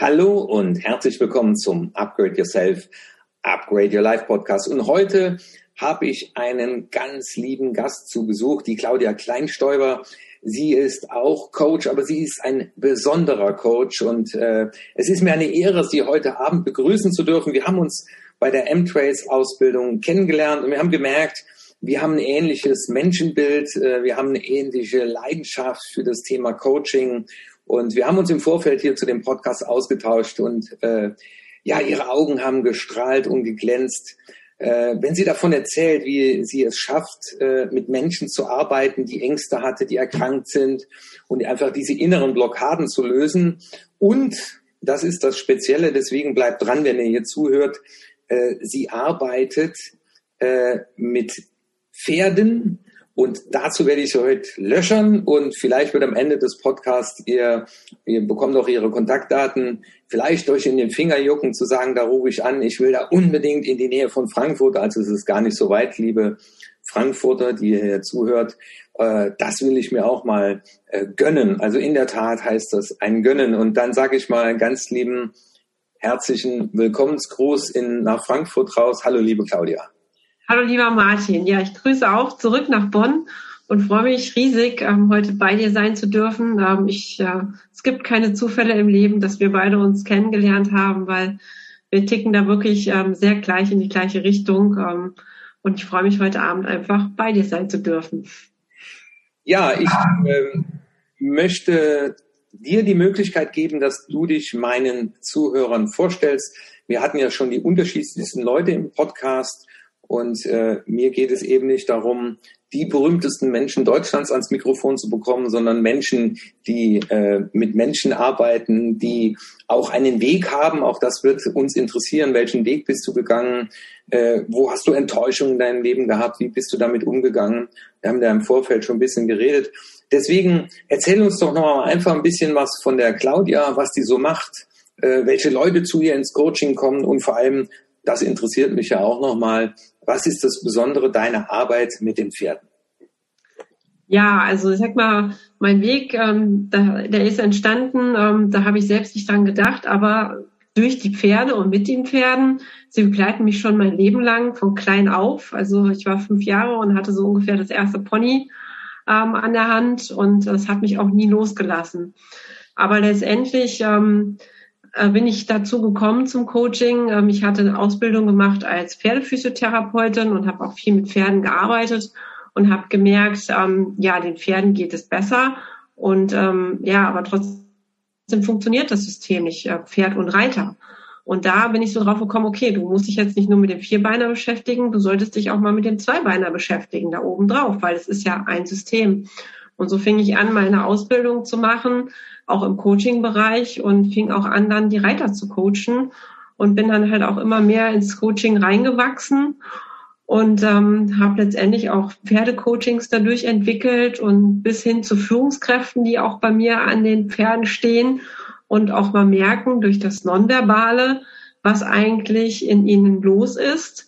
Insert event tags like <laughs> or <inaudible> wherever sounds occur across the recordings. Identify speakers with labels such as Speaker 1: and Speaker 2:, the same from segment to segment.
Speaker 1: Hallo und herzlich willkommen zum Upgrade Yourself, Upgrade Your Life Podcast. Und heute habe ich einen ganz lieben Gast zu Besuch, die Claudia Kleinstäuber. Sie ist auch Coach, aber sie ist ein besonderer Coach und äh, es ist mir eine Ehre, Sie heute Abend begrüßen zu dürfen. Wir haben uns bei der M-Trace-Ausbildung kennengelernt und wir haben gemerkt, wir haben ein ähnliches Menschenbild, äh, wir haben eine ähnliche Leidenschaft für das Thema Coaching und wir haben uns im Vorfeld hier zu dem Podcast ausgetauscht und äh, ja, ihre Augen haben gestrahlt und geglänzt. Äh, wenn sie davon erzählt, wie sie es schafft, äh, mit Menschen zu arbeiten, die Ängste hatte, die erkrankt sind und einfach diese inneren Blockaden zu lösen. Und das ist das Spezielle, deswegen bleibt dran, wenn ihr hier zuhört. Äh, sie arbeitet äh, mit Pferden, und dazu werde ich sie heute löschen und vielleicht wird am Ende des Podcasts ihr, ihr bekommt auch ihre Kontaktdaten, vielleicht euch in den Finger jucken zu sagen, da rufe ich an, ich will da unbedingt in die Nähe von Frankfurt, also es ist gar nicht so weit, liebe Frankfurter, die hier zuhört, äh, das will ich mir auch mal äh, gönnen. Also in der Tat heißt das ein Gönnen. Und dann sage ich mal einen ganz lieben, herzlichen Willkommensgruß in, nach Frankfurt raus. Hallo, liebe Claudia.
Speaker 2: Hallo lieber Martin, ja, ich grüße auch zurück nach Bonn und freue mich riesig, ähm, heute bei dir sein zu dürfen. Ähm, ich, äh, es gibt keine Zufälle im Leben, dass wir beide uns kennengelernt haben, weil wir ticken da wirklich ähm, sehr gleich in die gleiche Richtung. Und ich freue mich heute Abend einfach bei dir sein zu dürfen.
Speaker 1: Ja, ich möchte dir die Möglichkeit geben, dass du dich meinen Zuhörern vorstellst. Wir hatten ja schon die unterschiedlichsten Leute im Podcast und äh, mir geht es eben nicht darum, die berühmtesten Menschen Deutschlands ans Mikrofon zu bekommen, sondern Menschen, die äh, mit Menschen arbeiten, die auch einen Weg haben. Auch das wird uns interessieren. Welchen Weg bist du gegangen? Äh, wo hast du Enttäuschungen in deinem Leben gehabt? Wie bist du damit umgegangen? Wir haben da im Vorfeld schon ein bisschen geredet. Deswegen erzähl uns doch noch einfach ein bisschen was von der Claudia, was die so macht, äh, welche Leute zu ihr ins Coaching kommen und vor allem, das interessiert mich ja auch nochmal, was ist das Besondere deiner Arbeit mit den Pferden?
Speaker 2: Ja, also ich sag mal, mein Weg, ähm, da, der ist entstanden, ähm, da habe ich selbst nicht dran gedacht, aber durch die Pferde und mit den Pferden, sie begleiten mich schon mein Leben lang, von klein auf. Also ich war fünf Jahre und hatte so ungefähr das erste Pony ähm, an der Hand und das hat mich auch nie losgelassen. Aber letztendlich ähm, äh, bin ich dazu gekommen zum Coaching. Ähm, ich hatte eine Ausbildung gemacht als Pferdephysiotherapeutin und habe auch viel mit Pferden gearbeitet und habe gemerkt, ähm, ja, den Pferden geht es besser und ähm, ja, aber trotzdem funktioniert das System nicht, äh, Pferd und Reiter. Und da bin ich so drauf gekommen, okay, du musst dich jetzt nicht nur mit dem Vierbeiner beschäftigen, du solltest dich auch mal mit dem Zweibeiner beschäftigen, da oben drauf, weil es ist ja ein System. Und so fing ich an, meine Ausbildung zu machen, auch im Coaching-Bereich und fing auch an, dann die Reiter zu coachen und bin dann halt auch immer mehr ins Coaching reingewachsen und ähm, habe letztendlich auch Pferdecoachings dadurch entwickelt und bis hin zu Führungskräften, die auch bei mir an den Pferden stehen und auch mal merken durch das Nonverbale, was eigentlich in ihnen los ist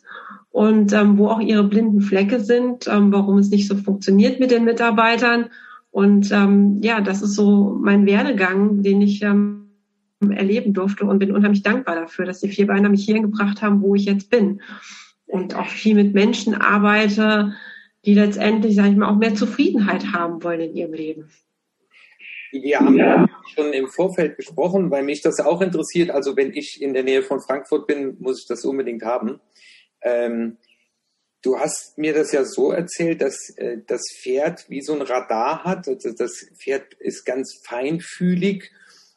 Speaker 2: und ähm, wo auch ihre blinden Flecke sind, ähm, warum es nicht so funktioniert mit den Mitarbeitern und ähm, ja, das ist so mein Werdegang, den ich ähm, erleben durfte und bin unheimlich dankbar dafür, dass die Vierbeiner mich hierhin gebracht haben, wo ich jetzt bin. Und auch viel mit Menschen arbeite, die letztendlich, sage ich mal, auch mehr Zufriedenheit haben wollen in ihrem Leben.
Speaker 1: Wir haben ja. schon im Vorfeld gesprochen, weil mich das auch interessiert. Also wenn ich in der Nähe von Frankfurt bin, muss ich das unbedingt haben. Ähm, Du hast mir das ja so erzählt, dass äh, das Pferd wie so ein Radar hat. Also das Pferd ist ganz feinfühlig.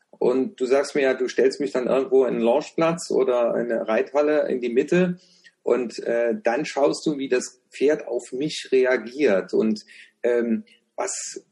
Speaker 1: Und du sagst mir ja, du stellst mich dann irgendwo in einen Launchplatz oder eine Reithalle in die Mitte und äh, dann schaust du, wie das Pferd auf mich reagiert. Und ähm, was,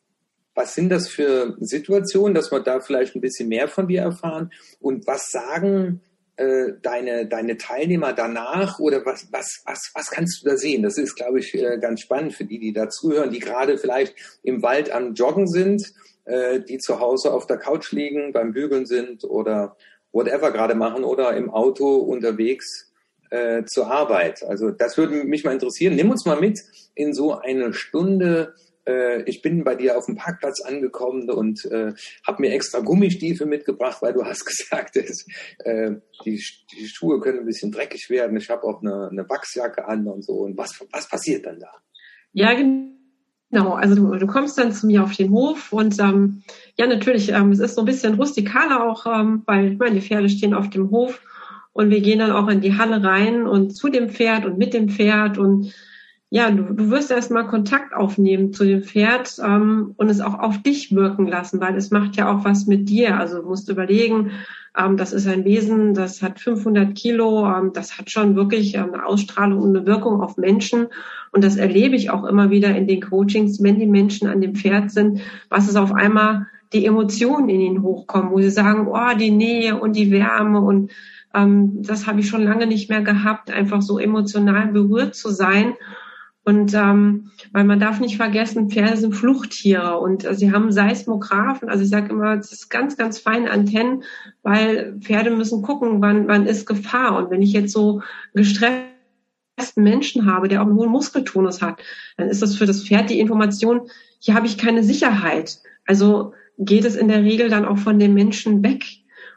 Speaker 1: was sind das für Situationen, dass wir da vielleicht ein bisschen mehr von dir erfahren? Und was sagen äh, deine, deine Teilnehmer danach oder was, was, was, was kannst du da sehen? Das ist, glaube ich, äh, ganz spannend für die, die da zuhören, die gerade vielleicht im Wald am Joggen sind, äh, die zu Hause auf der Couch liegen, beim Bügeln sind oder whatever gerade machen oder im Auto unterwegs äh, zur Arbeit. Also das würde mich mal interessieren. Nimm uns mal mit in so eine Stunde äh, ich bin bei dir auf dem Parkplatz angekommen und äh, habe mir extra Gummistiefel mitgebracht, weil du hast <laughs> gesagt, dass, äh, die, die Schuhe können ein bisschen dreckig werden. Ich habe auch eine, eine Wachsjacke an und so. Und was, was passiert dann da?
Speaker 2: Ja, genau. Also du, du kommst dann zu mir auf den Hof und ähm, ja, natürlich, ähm, es ist so ein bisschen rustikaler auch, ähm, weil meine Pferde stehen auf dem Hof und wir gehen dann auch in die Halle rein und zu dem Pferd und mit dem Pferd und ja, du, du wirst erstmal Kontakt aufnehmen zu dem Pferd ähm, und es auch auf dich wirken lassen, weil es macht ja auch was mit dir. Also du musst überlegen, ähm, das ist ein Wesen, das hat 500 Kilo, ähm, das hat schon wirklich ähm, eine Ausstrahlung und eine Wirkung auf Menschen. Und das erlebe ich auch immer wieder in den Coachings, wenn die Menschen an dem Pferd sind, was es auf einmal die Emotionen in ihnen hochkommen, wo sie sagen, oh, die Nähe und die Wärme und ähm, das habe ich schon lange nicht mehr gehabt, einfach so emotional berührt zu sein. Und ähm, weil man darf nicht vergessen, Pferde sind Fluchttiere und äh, sie haben Seismographen, also ich sage immer, es ist ganz, ganz feine Antennen, weil Pferde müssen gucken, wann, wann ist Gefahr. Und wenn ich jetzt so gestressten Menschen habe, der auch einen hohen Muskeltonus hat, dann ist das für das Pferd die Information, hier habe ich keine Sicherheit. Also geht es in der Regel dann auch von dem Menschen weg.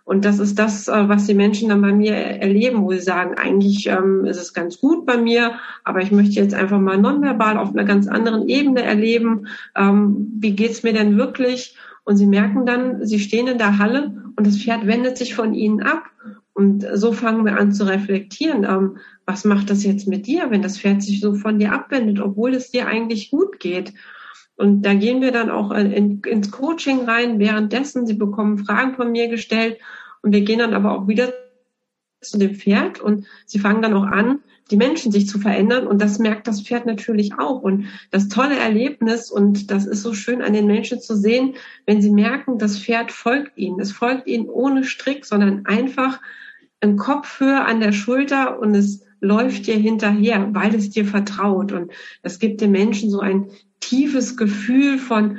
Speaker 2: Und das ist das, äh, was die Menschen dann bei mir erleben, wo sie sagen, eigentlich ähm, ist es ganz gut bei mir, aber ich möchte jetzt einfach mal nonverbal auf einer ganz anderen Ebene erleben. Ähm, wie geht's mir denn wirklich? Und sie merken dann, sie stehen in der Halle und das Pferd wendet sich von ihnen ab. Und so fangen wir an zu reflektieren. Ähm, was macht das jetzt mit dir, wenn das Pferd sich so von dir abwendet, obwohl es dir eigentlich gut geht? Und da gehen wir dann auch in, ins Coaching rein währenddessen. Sie bekommen Fragen von mir gestellt und wir gehen dann aber auch wieder zu dem Pferd und sie fangen dann auch an, die Menschen sich zu verändern und das merkt das Pferd natürlich auch. Und das tolle Erlebnis und das ist so schön an den Menschen zu sehen, wenn sie merken, das Pferd folgt ihnen. Es folgt ihnen ohne Strick, sondern einfach in Kopfhöhe an der Schulter und es läuft dir hinterher, weil es dir vertraut. Und das gibt den Menschen so ein tiefes Gefühl von,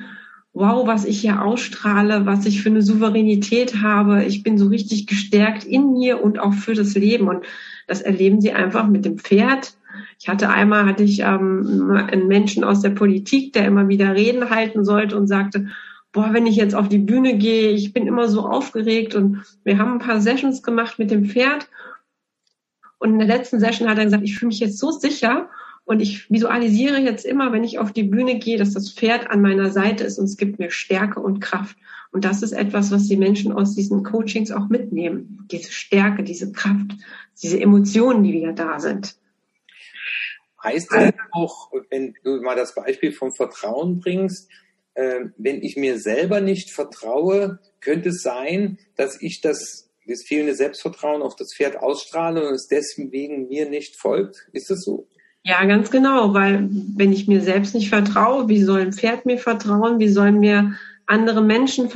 Speaker 2: wow, was ich hier ausstrahle, was ich für eine Souveränität habe. Ich bin so richtig gestärkt in mir und auch für das Leben. Und das erleben sie einfach mit dem Pferd. Ich hatte einmal, hatte ich ähm, einen Menschen aus der Politik, der immer wieder Reden halten sollte und sagte, boah, wenn ich jetzt auf die Bühne gehe, ich bin immer so aufgeregt und wir haben ein paar Sessions gemacht mit dem Pferd. Und in der letzten Session hat er gesagt, ich fühle mich jetzt so sicher und ich visualisiere jetzt immer, wenn ich auf die Bühne gehe, dass das Pferd an meiner Seite ist und es gibt mir Stärke und Kraft. Und das ist etwas, was die Menschen aus diesen Coachings auch mitnehmen. Diese Stärke, diese Kraft, diese Emotionen, die wieder da sind.
Speaker 1: Heißt das auch, wenn du mal das Beispiel vom Vertrauen bringst, äh, wenn ich mir selber nicht vertraue, könnte es sein, dass ich das, das fehlende Selbstvertrauen auf das Pferd ausstrahle und es deswegen mir nicht folgt? Ist das so?
Speaker 2: Ja, ganz genau, weil wenn ich mir selbst nicht vertraue, wie soll ein Pferd mir vertrauen? Wie sollen mir andere Menschen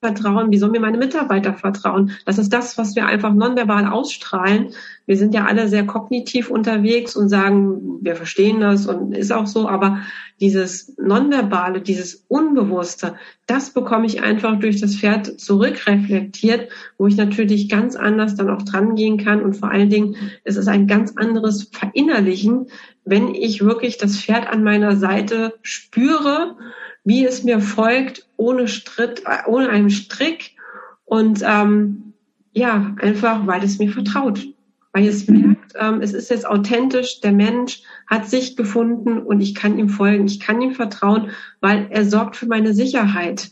Speaker 2: vertrauen? Wie sollen mir meine Mitarbeiter vertrauen? Das ist das, was wir einfach nonverbal ausstrahlen. Wir sind ja alle sehr kognitiv unterwegs und sagen, wir verstehen das und ist auch so, aber dieses nonverbale, dieses Unbewusste, das bekomme ich einfach durch das Pferd zurückreflektiert, wo ich natürlich ganz anders dann auch dran gehen kann und vor allen Dingen es ist ein ganz anderes Verinnerlichen, wenn ich wirklich das Pferd an meiner Seite spüre, wie es mir folgt, ohne Stritt, äh, ohne einen Strick und ähm, ja, einfach, weil es mir vertraut. Weil es merkt, ähm, es ist jetzt authentisch, der Mensch hat sich gefunden und ich kann ihm folgen, ich kann ihm vertrauen, weil er sorgt für meine Sicherheit.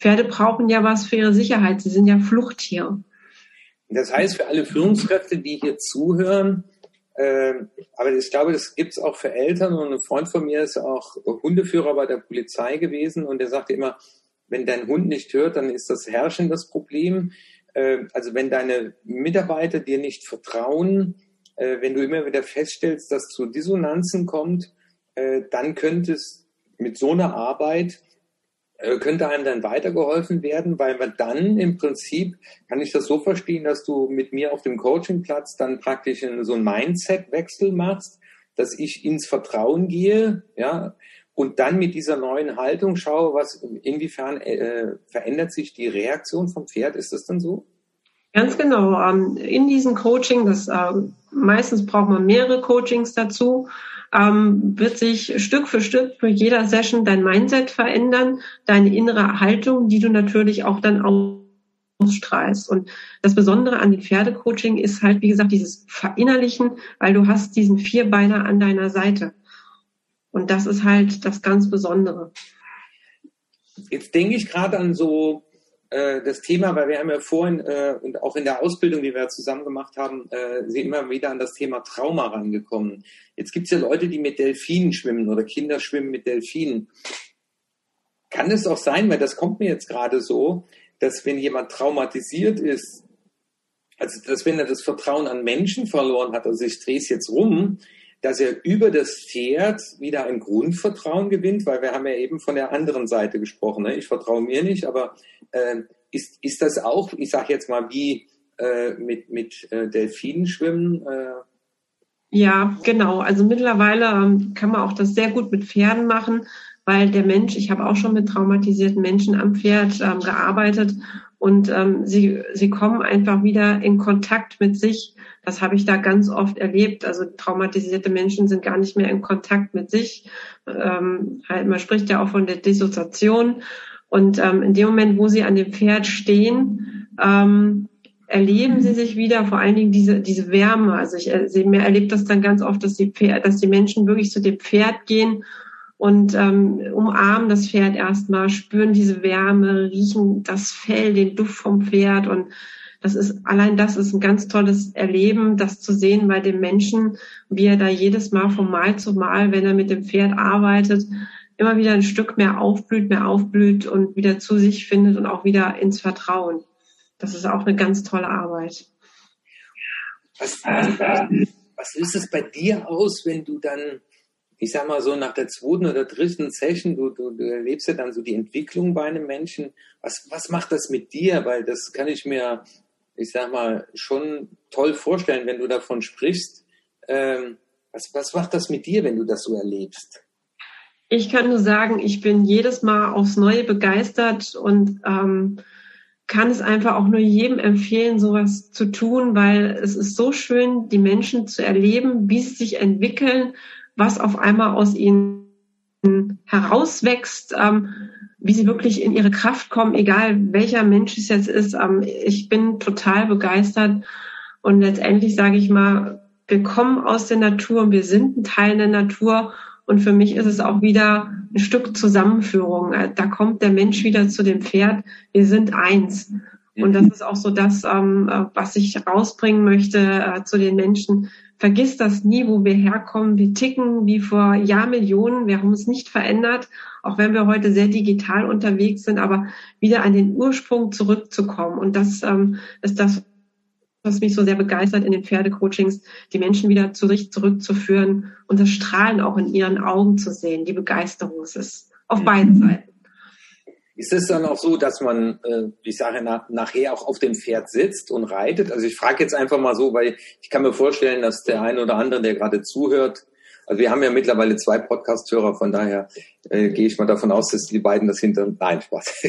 Speaker 2: Pferde brauchen ja was für ihre Sicherheit, sie sind ja Fluchttiere.
Speaker 1: Das heißt, für alle Führungskräfte, die hier zuhören, ähm, aber ich glaube, das gibt es auch für Eltern. Und ein Freund von mir ist auch Hundeführer bei der Polizei gewesen und der sagte immer, wenn dein Hund nicht hört, dann ist das Herrschen das Problem. Äh, also wenn deine Mitarbeiter dir nicht vertrauen, äh, wenn du immer wieder feststellst, dass zu Dissonanzen kommt, äh, dann könnte es mit so einer Arbeit könnte einem dann weitergeholfen werden, weil man dann im Prinzip, kann ich das so verstehen, dass du mit mir auf dem Coachingplatz dann praktisch so einen Mindset-Wechsel machst, dass ich ins Vertrauen gehe, ja, und dann mit dieser neuen Haltung schaue, was inwiefern äh, verändert sich die Reaktion vom Pferd? Ist das dann so?
Speaker 2: Ganz genau. Ähm, in diesem Coaching, das äh, meistens braucht man mehrere Coachings dazu, ähm, wird sich Stück für Stück für jeder Session dein Mindset verändern, deine innere Haltung, die du natürlich auch dann ausstrahlst. Und das Besondere an dem Pferdecoaching ist halt, wie gesagt, dieses Verinnerlichen, weil du hast diesen Vierbeiner an deiner Seite. Und das ist halt das ganz Besondere.
Speaker 1: Jetzt denke ich gerade an so äh, das Thema, weil wir haben ja vorhin äh, und auch in der Ausbildung, die wir zusammen gemacht haben, äh, sind immer wieder an das Thema Trauma rangekommen. Jetzt gibt es ja Leute, die mit Delfinen schwimmen oder Kinder schwimmen mit Delfinen. Kann es auch sein, weil das kommt mir jetzt gerade so, dass wenn jemand traumatisiert ist, also dass wenn er das Vertrauen an Menschen verloren hat, also ich drehe es jetzt rum, dass er über das Pferd wieder ein Grundvertrauen gewinnt, weil wir haben ja eben von der anderen Seite gesprochen. Ne? Ich vertraue mir nicht, aber äh, ist, ist das auch, ich sage jetzt mal, wie äh, mit, mit äh, Delfinen schwimmen? Äh?
Speaker 2: Ja, genau. Also mittlerweile ähm, kann man auch das sehr gut mit Pferden machen, weil der Mensch, ich habe auch schon mit traumatisierten Menschen am Pferd ähm, gearbeitet und ähm, sie, sie kommen einfach wieder in Kontakt mit sich. Das habe ich da ganz oft erlebt. Also traumatisierte Menschen sind gar nicht mehr in Kontakt mit sich. Ähm, halt, man spricht ja auch von der Dissoziation. Und ähm, in dem Moment, wo sie an dem Pferd stehen, ähm, erleben sie sich wieder, vor allen Dingen diese, diese Wärme. Also ich äh, mir erlebt das dann ganz oft, dass die, Pferd, dass die Menschen wirklich zu dem Pferd gehen und ähm, umarmen das Pferd erstmal, spüren diese Wärme, riechen das Fell, den Duft vom Pferd und das ist allein das ist ein ganz tolles Erleben, das zu sehen bei dem Menschen, wie er da jedes Mal von Mal zu Mal, wenn er mit dem Pferd arbeitet, immer wieder ein Stück mehr aufblüht, mehr aufblüht und wieder zu sich findet und auch wieder ins Vertrauen. Das ist auch eine ganz tolle Arbeit.
Speaker 1: Was, was, was löst es bei dir aus, wenn du dann ich sag mal so, nach der zweiten oder dritten Session, du, du, du erlebst ja dann so die Entwicklung bei einem Menschen. Was, was macht das mit dir? Weil das kann ich mir, ich sag mal, schon toll vorstellen, wenn du davon sprichst. Ähm, was, was macht das mit dir, wenn du das so erlebst?
Speaker 2: Ich kann nur sagen, ich bin jedes Mal aufs Neue begeistert und ähm, kann es einfach auch nur jedem empfehlen, sowas zu tun, weil es ist so schön, die Menschen zu erleben, wie sie sich entwickeln, was auf einmal aus ihnen herauswächst, ähm, wie sie wirklich in ihre Kraft kommen, egal welcher Mensch es jetzt ist. Ähm, ich bin total begeistert und letztendlich sage ich mal, wir kommen aus der Natur und wir sind ein Teil der Natur und für mich ist es auch wieder ein Stück Zusammenführung. Da kommt der Mensch wieder zu dem Pferd. Wir sind eins. Und das ist auch so das, ähm, äh, was ich rausbringen möchte äh, zu den Menschen vergiss das nie, wo wir herkommen. Wir ticken wie vor Jahrmillionen. Wir haben uns nicht verändert, auch wenn wir heute sehr digital unterwegs sind, aber wieder an den Ursprung zurückzukommen. Und das ähm, ist das, was mich so sehr begeistert in den Pferdecoachings, die Menschen wieder zu sich zurückzuführen und das Strahlen auch in ihren Augen zu sehen, die Begeisterung. Es ist auf beiden Seiten.
Speaker 1: Ist es dann auch so, dass man, äh, ich sage nach, nachher auch auf dem Pferd sitzt und reitet? Also ich frage jetzt einfach mal so, weil ich kann mir vorstellen, dass der eine oder andere, der gerade zuhört, also wir haben ja mittlerweile zwei Podcast-Hörer, von daher äh, gehe ich mal davon aus, dass die beiden das hinter... Nein, Spaß.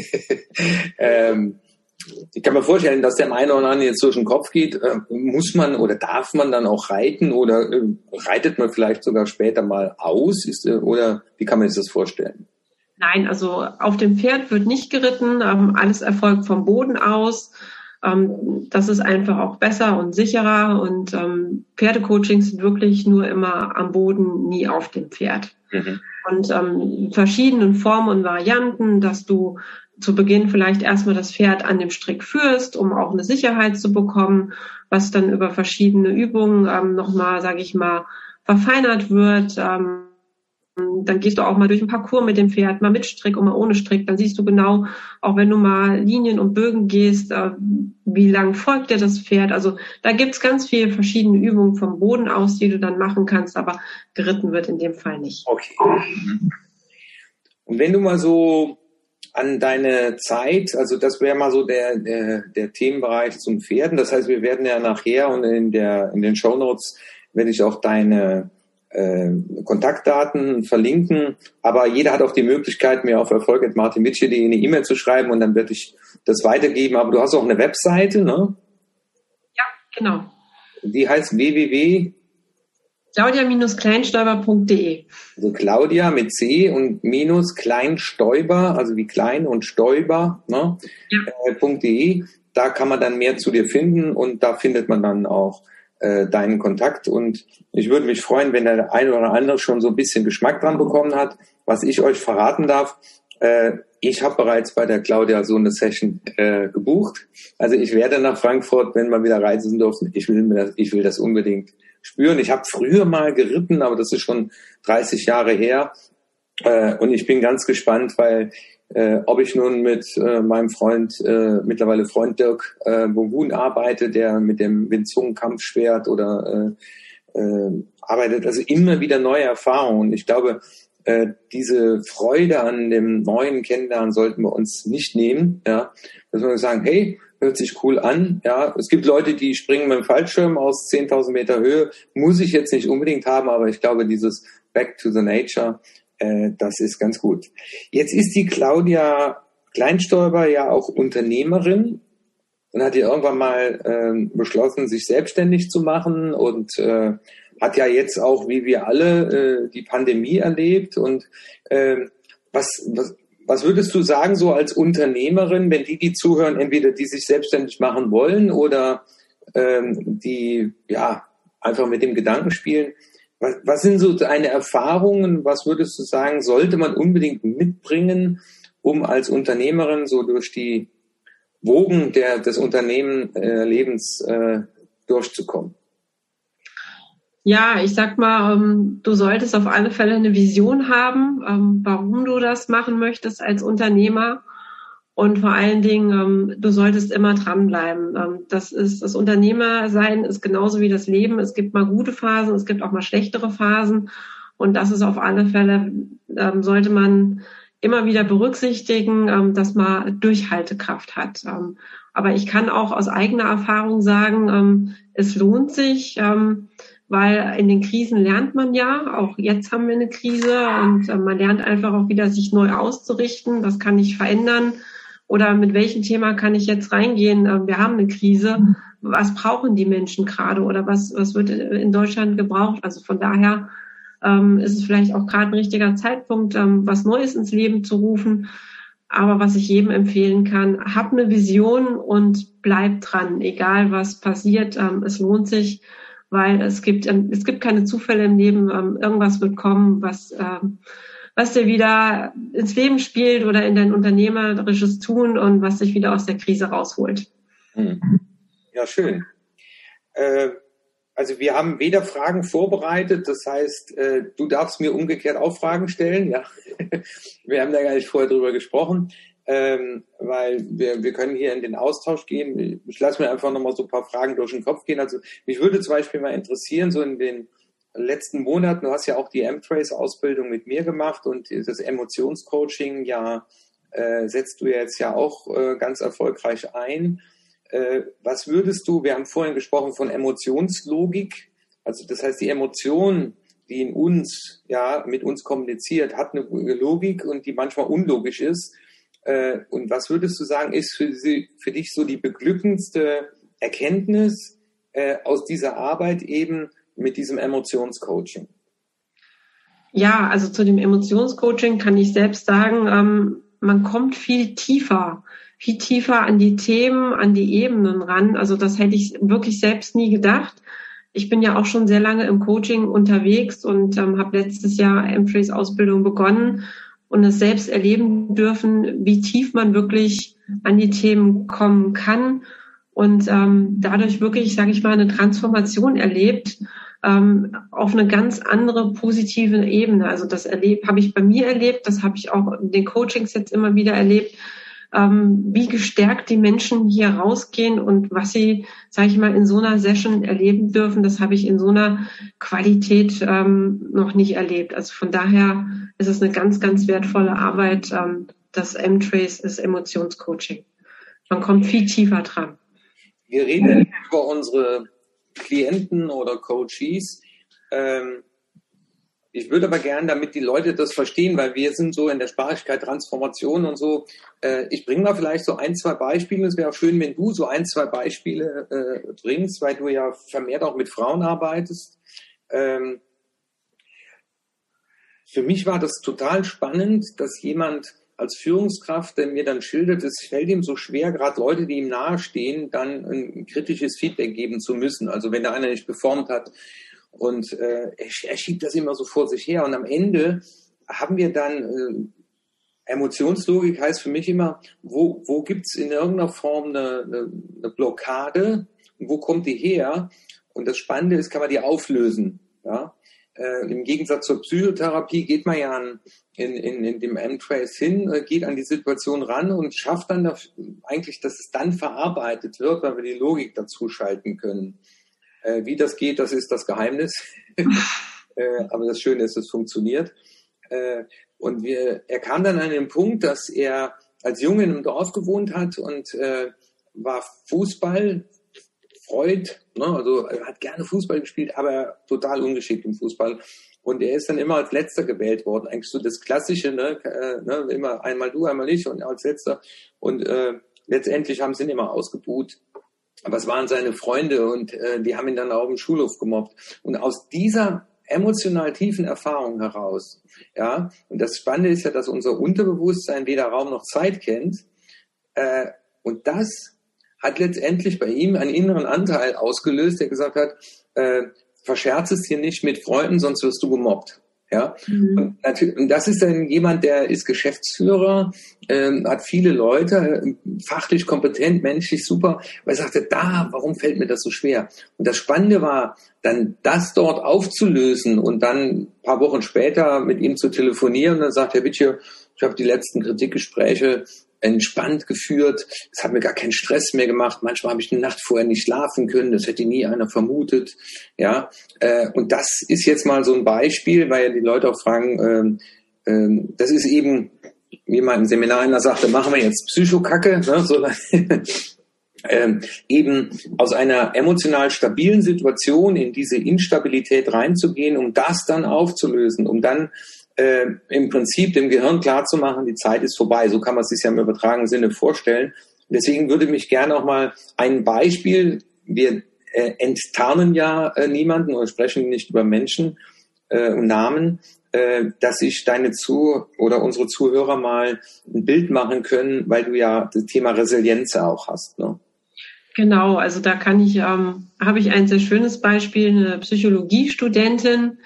Speaker 1: <laughs> ähm, ich kann mir vorstellen, dass der eine oder andere jetzt durch den Kopf geht. Äh, muss man oder darf man dann auch reiten oder äh, reitet man vielleicht sogar später mal aus? Ist, äh, oder wie kann man sich das vorstellen?
Speaker 2: Nein, also auf dem Pferd wird nicht geritten. Ähm, alles erfolgt vom Boden aus. Ähm, das ist einfach auch besser und sicherer. Und ähm, Pferdecoachings sind wirklich nur immer am Boden, nie auf dem Pferd. Mhm. Und ähm, verschiedenen Formen und Varianten, dass du zu Beginn vielleicht erstmal das Pferd an dem Strick führst, um auch eine Sicherheit zu bekommen, was dann über verschiedene Übungen ähm, nochmal, sage ich mal, verfeinert wird. Ähm, dann gehst du auch mal durch ein Parcours mit dem Pferd, mal mit Strick und mal ohne Strick. Dann siehst du genau, auch wenn du mal Linien und Bögen gehst, äh, wie lang folgt dir das Pferd. Also da gibt's ganz viele verschiedene Übungen vom Boden aus, die du dann machen kannst, aber geritten wird in dem Fall nicht.
Speaker 1: Okay. Und wenn du mal so an deine Zeit, also das wäre mal so der, der, der Themenbereich zum Pferden. Das heißt, wir werden ja nachher und in der in den Show Notes werde ich auch deine äh, Kontaktdaten verlinken, aber jeder hat auch die Möglichkeit, mir auf erfolg.martinwitsche.de eine E-Mail zu schreiben und dann werde ich das weitergeben. Aber du hast auch eine Webseite, ne?
Speaker 2: Ja, genau.
Speaker 1: Die heißt www.
Speaker 2: Claudia-kleinstäuber.de.
Speaker 1: Also Claudia mit C und minus Kleinstäuber, also wie klein und Stäuber, ne? Ja. Äh, .de. Da kann man dann mehr zu dir finden und da findet man dann auch äh, deinen Kontakt. Und ich würde mich freuen, wenn der eine oder andere schon so ein bisschen Geschmack dran bekommen hat, was ich euch verraten darf. Äh, ich habe bereits bei der Claudia so eine Session äh, gebucht. Also ich werde nach Frankfurt, wenn wir wieder reisen dürfen. Ich will, mir das, ich will das unbedingt spüren. Ich habe früher mal geritten, aber das ist schon 30 Jahre her. Äh, und ich bin ganz gespannt, weil äh, ob ich nun mit äh, meinem Freund, äh, mittlerweile Freund Dirk äh, Bongun arbeite, der mit dem Windzungen-Kampfschwert oder äh, äh, arbeitet, also immer wieder neue Erfahrungen. Ich glaube, äh, diese Freude an dem neuen Kennenlernen sollten wir uns nicht nehmen. Ja, dass wir sagen, hey, hört sich cool an. Ja, es gibt Leute, die springen mit dem Fallschirm aus 10.000 Meter Höhe. Muss ich jetzt nicht unbedingt haben, aber ich glaube, dieses Back to the Nature, äh, das ist ganz gut. Jetzt ist die Claudia Kleinstäuber ja auch Unternehmerin und hat ja irgendwann mal äh, beschlossen, sich selbstständig zu machen und äh, hat ja jetzt auch, wie wir alle, äh, die Pandemie erlebt. Und äh, was, was, was würdest du sagen, so als Unternehmerin, wenn die, die zuhören, entweder die sich selbstständig machen wollen oder ähm, die ja einfach mit dem Gedanken spielen? Was, was sind so deine Erfahrungen? Was würdest du sagen, sollte man unbedingt mitbringen, um als Unternehmerin so durch die Wogen der, des Unternehmenlebens äh, durchzukommen?
Speaker 2: Ja, ich sag mal, ähm, du solltest auf alle Fälle eine Vision haben, ähm, warum du das machen möchtest als Unternehmer. Und vor allen Dingen, ähm, du solltest immer dranbleiben. Ähm, das ist, das Unternehmersein ist genauso wie das Leben. Es gibt mal gute Phasen, es gibt auch mal schlechtere Phasen. Und das ist auf alle Fälle, ähm, sollte man immer wieder berücksichtigen, dass man Durchhaltekraft hat. Aber ich kann auch aus eigener Erfahrung sagen, es lohnt sich, weil in den Krisen lernt man ja, auch jetzt haben wir eine Krise und äh, man lernt einfach auch wieder, sich neu auszurichten, was kann ich verändern oder mit welchem Thema kann ich jetzt reingehen. Äh, wir haben eine Krise, was brauchen die Menschen gerade oder was, was wird in Deutschland gebraucht? Also von daher ähm, ist es vielleicht auch gerade ein richtiger Zeitpunkt, ähm, was Neues ins Leben zu rufen. Aber was ich jedem empfehlen kann, hab eine Vision und bleib dran, egal was passiert. Ähm, es lohnt sich weil es gibt, ähm, es gibt keine Zufälle im Leben. Ähm, irgendwas wird kommen, was, ähm, was dir wieder ins Leben spielt oder in dein unternehmerisches Tun und was dich wieder aus der Krise rausholt.
Speaker 1: Hm. Ja, schön. Äh, also wir haben weder Fragen vorbereitet, das heißt, äh, du darfst mir umgekehrt auch Fragen stellen. Ja, <laughs> wir haben da gar nicht vorher drüber gesprochen ähm, weil wir, wir können hier in den Austausch gehen. Ich lasse mir einfach nochmal so ein paar Fragen durch den Kopf gehen. Also mich würde zum Beispiel mal interessieren, so in den letzten Monaten, du hast ja auch die M-Trace-Ausbildung mit mir gemacht und das Emotionscoaching ja äh, setzt du jetzt ja auch äh, ganz erfolgreich ein. Äh, was würdest du, wir haben vorhin gesprochen von Emotionslogik, also das heißt die Emotion, die in uns, ja, mit uns kommuniziert, hat eine Logik und die manchmal unlogisch ist. Äh, und was würdest du sagen, ist für, sie, für dich so die beglückendste Erkenntnis äh, aus dieser Arbeit eben mit diesem Emotionscoaching?
Speaker 2: Ja, also zu dem Emotionscoaching kann ich selbst sagen, ähm, man kommt viel tiefer, viel tiefer an die Themen, an die Ebenen ran. Also das hätte ich wirklich selbst nie gedacht. Ich bin ja auch schon sehr lange im Coaching unterwegs und ähm, habe letztes Jahr M-Trace Ausbildung begonnen und es selbst erleben dürfen, wie tief man wirklich an die Themen kommen kann und ähm, dadurch wirklich, sage ich mal, eine Transformation erlebt ähm, auf eine ganz andere positive Ebene. Also das erlebt, habe ich bei mir erlebt, das habe ich auch in den Coachings jetzt immer wieder erlebt, ähm, wie gestärkt die Menschen hier rausgehen und was sie, sage ich mal, in so einer Session erleben dürfen, das habe ich in so einer Qualität ähm, noch nicht erlebt. Also von daher ist es eine ganz, ganz wertvolle Arbeit. Ähm, das M-Trace ist Emotionscoaching. Man kommt viel tiefer dran.
Speaker 1: Wir reden über unsere Klienten oder Coaches. Ähm, ich würde aber gern, damit die Leute das verstehen, weil wir sind so in der Sparigkeit, Transformation und so. Äh, ich bringe mal vielleicht so ein, zwei Beispiele. Es wäre auch schön, wenn du so ein, zwei Beispiele äh, bringst, weil du ja vermehrt auch mit Frauen arbeitest. Ähm, für mich war das total spannend, dass jemand als Führungskraft, der mir dann schildert, es fällt ihm so schwer, gerade Leute, die ihm nahestehen, dann ein kritisches Feedback geben zu müssen. Also wenn da einer nicht performt hat und äh, er, er, schiebt das immer so vor sich her. Und am Ende haben wir dann äh, Emotionslogik heißt für mich immer, wo, wo gibt es in irgendeiner Form eine, eine, eine Blockade und wo kommt die her? Und das Spannende ist, kann man die auflösen. Ja? Äh, Im Gegensatz zur Psychotherapie geht man ja an, in, in, in dem M-Trace hin, äh, geht an die Situation ran und schafft dann das, eigentlich, dass es dann verarbeitet wird, weil wir die Logik dazu schalten können. Äh, wie das geht, das ist das Geheimnis. <laughs> äh, aber das Schöne ist, es funktioniert. Äh, und wir, er kam dann an den Punkt, dass er als Junge in einem Dorf gewohnt hat und äh, war Fußball Freud, ne, also er hat gerne Fußball gespielt, aber total ungeschickt im Fußball. Und er ist dann immer als letzter gewählt worden. Eigentlich so das Klassische, ne, äh, ne immer einmal du, einmal ich und als letzter. Und äh, letztendlich haben sie ihn immer ausgebuht. Aber es waren seine Freunde und äh, die haben ihn dann auch im Schulhof gemobbt. Und aus dieser emotional tiefen Erfahrung heraus, ja, und das Spannende ist ja, dass unser Unterbewusstsein weder Raum noch Zeit kennt. Äh, und das hat letztendlich bei ihm einen inneren Anteil ausgelöst, der gesagt hat, äh, verscherz es hier nicht mit Freunden, sonst wirst du gemobbt. Ja, mhm. und, und, das ist dann jemand, der ist Geschäftsführer, ähm, hat viele Leute, äh, fachlich kompetent, menschlich super, weil er sagte, da, warum fällt mir das so schwer? Und das Spannende war, dann das dort aufzulösen und dann ein paar Wochen später mit ihm zu telefonieren und dann sagt er, bitte, ich habe die letzten Kritikgespräche entspannt geführt. Es hat mir gar keinen Stress mehr gemacht. Manchmal habe ich eine Nacht vorher nicht schlafen können. Das hätte nie einer vermutet. Ja, äh, und das ist jetzt mal so ein Beispiel, weil ja die Leute auch fragen, ähm, ähm, das ist eben, wie mein Seminar einer sagte, machen wir jetzt Psychokacke, ne? so, <laughs> ähm, eben aus einer emotional stabilen Situation in diese Instabilität reinzugehen, um das dann aufzulösen, um dann äh, im Prinzip dem Gehirn klarzumachen, die Zeit ist vorbei. So kann man es sich ja im übertragenen Sinne vorstellen. Deswegen würde mich gerne auch mal ein Beispiel, wir äh, enttarnen ja äh, niemanden oder sprechen nicht über Menschen äh, und Namen, äh, dass sich deine Zu- oder unsere Zuhörer mal ein Bild machen können, weil du ja das Thema Resilienz auch hast. Ne?
Speaker 2: Genau, also da kann ich, ähm, habe ich ein sehr schönes Beispiel, eine Psychologiestudentin,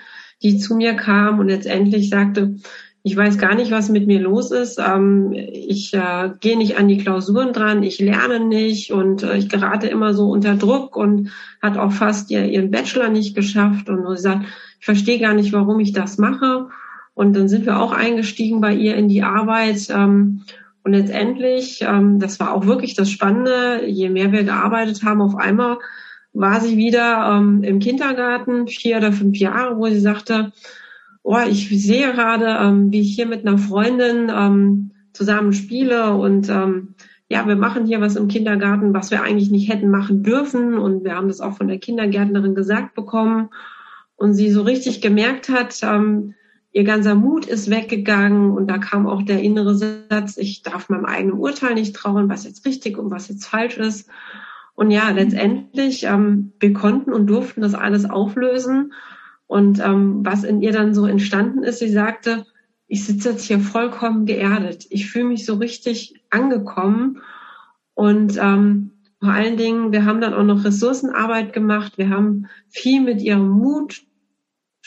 Speaker 2: die zu mir kam und letztendlich sagte, ich weiß gar nicht, was mit mir los ist. Ähm, ich äh, gehe nicht an die Klausuren dran, ich lerne nicht und äh, ich gerate immer so unter Druck und hat auch fast ihr, ihren Bachelor nicht geschafft. Und sie sagt, ich verstehe gar nicht, warum ich das mache. Und dann sind wir auch eingestiegen bei ihr in die Arbeit. Ähm, und letztendlich, ähm, das war auch wirklich das Spannende, je mehr wir gearbeitet haben, auf einmal war sie wieder ähm, im Kindergarten, vier oder fünf Jahre, wo sie sagte, oh, ich sehe gerade, ähm, wie ich hier mit einer Freundin ähm, zusammen spiele und ähm, ja, wir machen hier was im Kindergarten, was wir eigentlich nicht hätten machen dürfen. Und wir haben das auch von der Kindergärtnerin gesagt bekommen. Und sie so richtig gemerkt hat, ähm, ihr ganzer Mut ist weggegangen. Und da kam auch der innere Satz, ich darf meinem eigenen Urteil nicht trauen, was jetzt richtig und was jetzt falsch ist. Und ja, letztendlich, ähm, wir konnten und durften das alles auflösen. Und ähm, was in ihr dann so entstanden ist, sie sagte, ich sitze jetzt hier vollkommen geerdet. Ich fühle mich so richtig angekommen. Und ähm, vor allen Dingen, wir haben dann auch noch Ressourcenarbeit gemacht. Wir haben viel mit ihrem Mut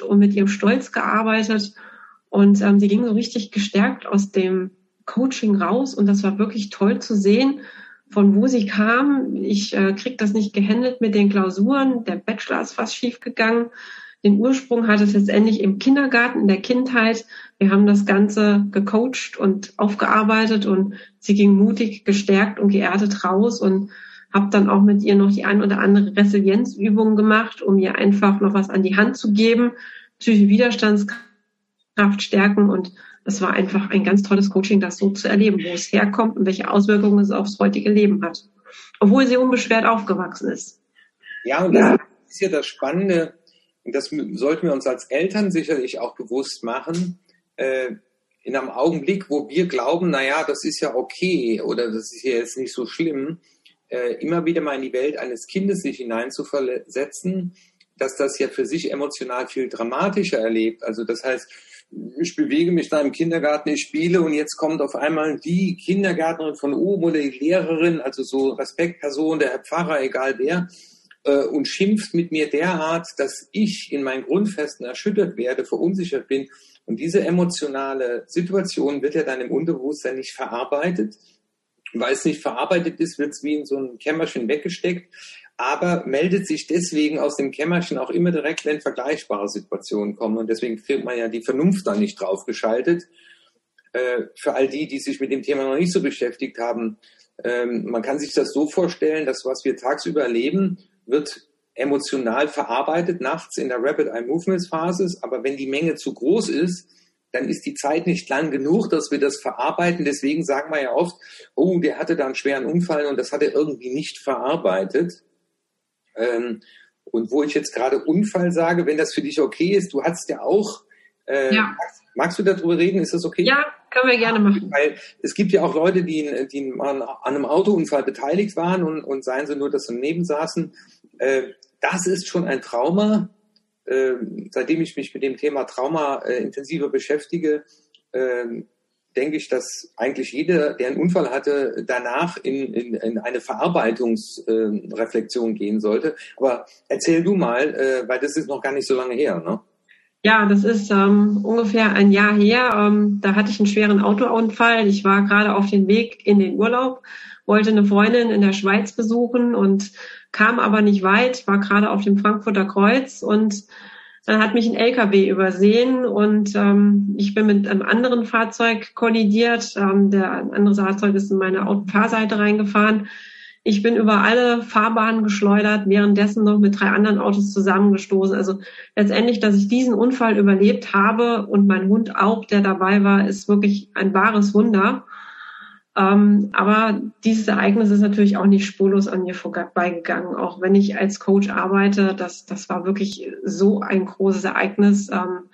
Speaker 2: und mit ihrem Stolz gearbeitet. Und ähm, sie ging so richtig gestärkt aus dem Coaching raus. Und das war wirklich toll zu sehen, von wo sie kam. Ich äh, krieg das nicht gehandelt mit den Klausuren. Der Bachelor ist fast schief gegangen. Den Ursprung hat es letztendlich im Kindergarten, in der Kindheit. Wir haben das Ganze gecoacht und aufgearbeitet und sie ging mutig, gestärkt und geerdet raus und habe dann auch mit ihr noch die ein oder andere Resilienzübung gemacht, um ihr einfach noch was an die Hand zu geben, psychische Widerstandskraft stärken und es war einfach ein ganz tolles Coaching, das so zu erleben, wo es herkommt und welche Auswirkungen es aufs heutige Leben hat. Obwohl sie unbeschwert aufgewachsen ist.
Speaker 1: Ja, und das ja. ist ja das Spannende, und das sollten wir uns als Eltern sicherlich auch bewusst machen, äh, in einem Augenblick, wo wir glauben, naja, das ist ja okay oder das ist ja jetzt nicht so schlimm, äh, immer wieder mal in die Welt eines Kindes sich hineinzuversetzen, dass das ja für sich emotional viel dramatischer erlebt. Also das heißt, ich bewege mich da im Kindergarten, ich spiele und jetzt kommt auf einmal die Kindergärtnerin von oben oder die Lehrerin, also so Respektperson, der Herr Pfarrer, egal wer, äh, und schimpft mit mir derart, dass ich in meinen Grundfesten erschüttert werde, verunsichert bin. Und diese emotionale Situation wird ja dann im Unterbewusstsein nicht verarbeitet. Weil es nicht verarbeitet ist, wird es wie in so ein Kämmerchen weggesteckt aber meldet sich deswegen aus dem Kämmerchen auch immer direkt, wenn vergleichbare Situationen kommen. Und deswegen fühlt man ja die Vernunft da nicht draufgeschaltet. Äh, für all die, die sich mit dem Thema noch nicht so beschäftigt haben, ähm, man kann sich das so vorstellen, dass was wir tagsüber erleben, wird emotional verarbeitet, nachts in der Rapid Eye Movements Phase. Aber wenn die Menge zu groß ist, dann ist die Zeit nicht lang genug, dass wir das verarbeiten. Deswegen sagen wir ja oft, oh, der hatte da einen schweren Unfall und das hat er irgendwie nicht verarbeitet. Ähm, und wo ich jetzt gerade Unfall sage, wenn das für dich okay ist, du hast ja auch, äh, ja. Magst, magst, du darüber reden? Ist das okay?
Speaker 2: Ja, können wir gerne machen.
Speaker 1: Weil es gibt ja auch Leute, die, die an einem Autounfall beteiligt waren und, und seien sie nur, dass sie daneben saßen. Äh, das ist schon ein Trauma. Äh, seitdem ich mich mit dem Thema Trauma äh, intensiver beschäftige, äh, denke ich, dass eigentlich jeder, der einen Unfall hatte, danach in, in, in eine Verarbeitungsreflexion äh, gehen sollte. Aber erzähl du mal, äh, weil das ist noch gar nicht so lange her, ne?
Speaker 2: Ja, das ist ähm, ungefähr ein Jahr her. Ähm, da hatte ich einen schweren Autounfall. Ich war gerade auf dem Weg in den Urlaub, wollte eine Freundin in der Schweiz besuchen und kam aber nicht weit, war gerade auf dem Frankfurter Kreuz und dann hat mich ein LKW übersehen und ähm, ich bin mit einem anderen Fahrzeug kollidiert. Ähm, der andere Fahrzeug ist in meine Fahrseite reingefahren. Ich bin über alle Fahrbahnen geschleudert, währenddessen noch mit drei anderen Autos zusammengestoßen. Also letztendlich, dass ich diesen Unfall überlebt habe und mein Hund auch, der dabei war, ist wirklich ein wahres Wunder. Ähm, aber dieses Ereignis ist natürlich auch nicht spurlos an mir vorbeigegangen, auch wenn ich als Coach arbeite. Das, das war wirklich so ein großes Ereignis. Ähm,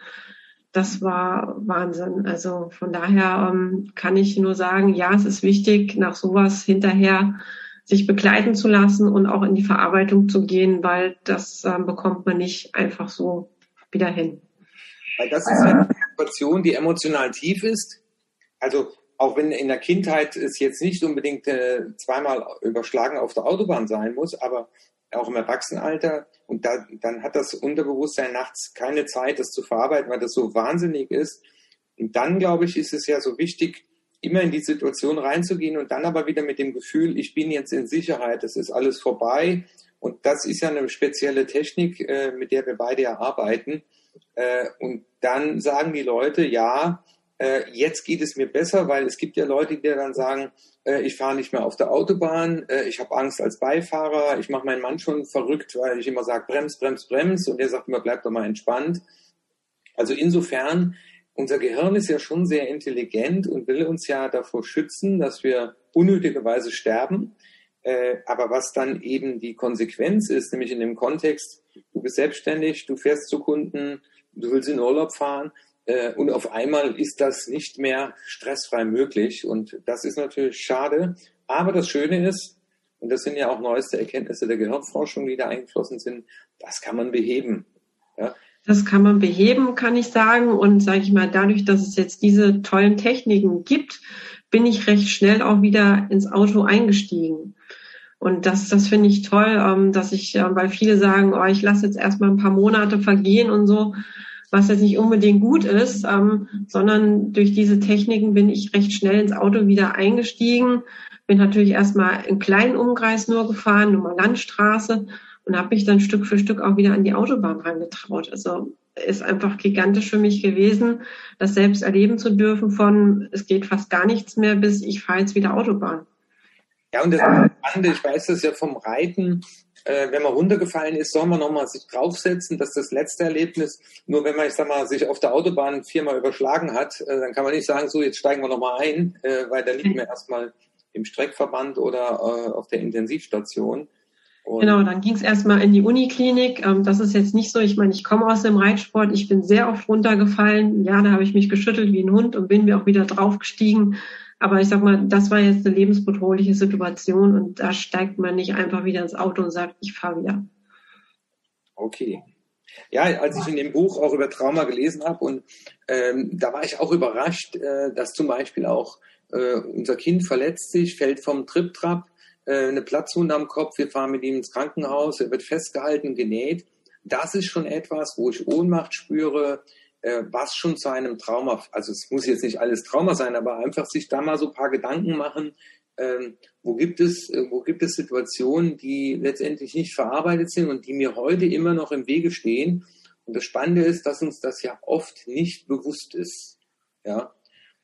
Speaker 2: das war Wahnsinn. Also von daher ähm, kann ich nur sagen, ja, es ist wichtig, nach sowas hinterher sich begleiten zu lassen und auch in die Verarbeitung zu gehen, weil das ähm, bekommt man nicht einfach so wieder hin.
Speaker 1: Weil das ist eine Situation, die emotional tief ist. Also auch wenn in der Kindheit es jetzt nicht unbedingt äh, zweimal überschlagen auf der Autobahn sein muss, aber auch im Erwachsenenalter. Und da, dann hat das Unterbewusstsein nachts keine Zeit, das zu verarbeiten, weil das so wahnsinnig ist. Und dann, glaube ich, ist es ja so wichtig, immer in die Situation reinzugehen und dann aber wieder mit dem Gefühl, ich bin jetzt in Sicherheit, es ist alles vorbei. Und das ist ja eine spezielle Technik, äh, mit der wir beide ja arbeiten. Äh, und dann sagen die Leute, ja, äh, jetzt geht es mir besser, weil es gibt ja Leute, die dann sagen, äh, ich fahre nicht mehr auf der Autobahn, äh, ich habe Angst als Beifahrer, ich mache meinen Mann schon verrückt, weil ich immer sage, brems, brems, brems und der sagt immer, bleib doch mal entspannt. Also insofern, unser Gehirn ist ja schon sehr intelligent und will uns ja davor schützen, dass wir unnötigerweise sterben. Äh, aber was dann eben die Konsequenz ist, nämlich in dem Kontext, du bist selbstständig, du fährst zu Kunden, du willst in Urlaub fahren, äh, und auf einmal ist das nicht mehr stressfrei möglich. Und das ist natürlich schade. Aber das Schöne ist, und das sind ja auch neueste Erkenntnisse der Gehirnforschung, die da eingeflossen sind, das kann man beheben.
Speaker 2: Ja. Das kann man beheben, kann ich sagen. Und sage ich mal, dadurch, dass es jetzt diese tollen Techniken gibt, bin ich recht schnell auch wieder ins Auto eingestiegen. Und das, das finde ich toll, ähm, dass ich, äh, weil viele sagen, oh, ich lasse jetzt erstmal ein paar Monate vergehen und so was jetzt nicht unbedingt gut ist, ähm, sondern durch diese Techniken bin ich recht schnell ins Auto wieder eingestiegen. Bin natürlich erstmal im kleinen Umkreis nur gefahren, nur mal Landstraße und habe mich dann Stück für Stück auch wieder an die Autobahn rangetraut. Also ist einfach gigantisch für mich gewesen, das selbst erleben zu dürfen von, es geht fast gar nichts mehr, bis ich fahre jetzt wieder Autobahn.
Speaker 1: Ja, und das Spannende, ich weiß das ja vom Reiten, äh, wenn man runtergefallen ist, soll man nochmal sich draufsetzen. Das ist das letzte Erlebnis. Nur wenn man, ich sag mal, sich auf der Autobahn viermal überschlagen hat, äh, dann kann man nicht sagen, so, jetzt steigen wir nochmal ein, äh, weil da liegen wir erstmal im Streckverband oder äh, auf der Intensivstation.
Speaker 2: Und genau, dann ging es erstmal in die Uniklinik. Ähm, das ist jetzt nicht so, ich meine, ich komme aus dem Reitsport, ich bin sehr oft runtergefallen. Ja, da habe ich mich geschüttelt wie ein Hund und bin mir auch wieder draufgestiegen. Aber ich sag mal, das war jetzt eine lebensbedrohliche Situation und da steigt man nicht einfach wieder ins Auto und sagt, ich fahre wieder.
Speaker 1: Okay. Ja, als ich in dem Buch auch über Trauma gelesen habe und ähm, da war ich auch überrascht, äh, dass zum Beispiel auch äh, unser Kind verletzt sich, fällt vom Triptrap, äh, eine Platzwunde am Kopf, wir fahren mit ihm ins Krankenhaus, er wird festgehalten, genäht. Das ist schon etwas, wo ich Ohnmacht spüre, äh, was schon zu einem Trauma, also es muss jetzt nicht alles Trauma sein, aber einfach sich da mal so ein paar Gedanken machen, ähm, wo gibt es, äh, wo gibt es Situationen, die letztendlich nicht verarbeitet sind und die mir heute immer noch im Wege stehen. Und das Spannende ist, dass uns das ja oft nicht bewusst ist. Ja.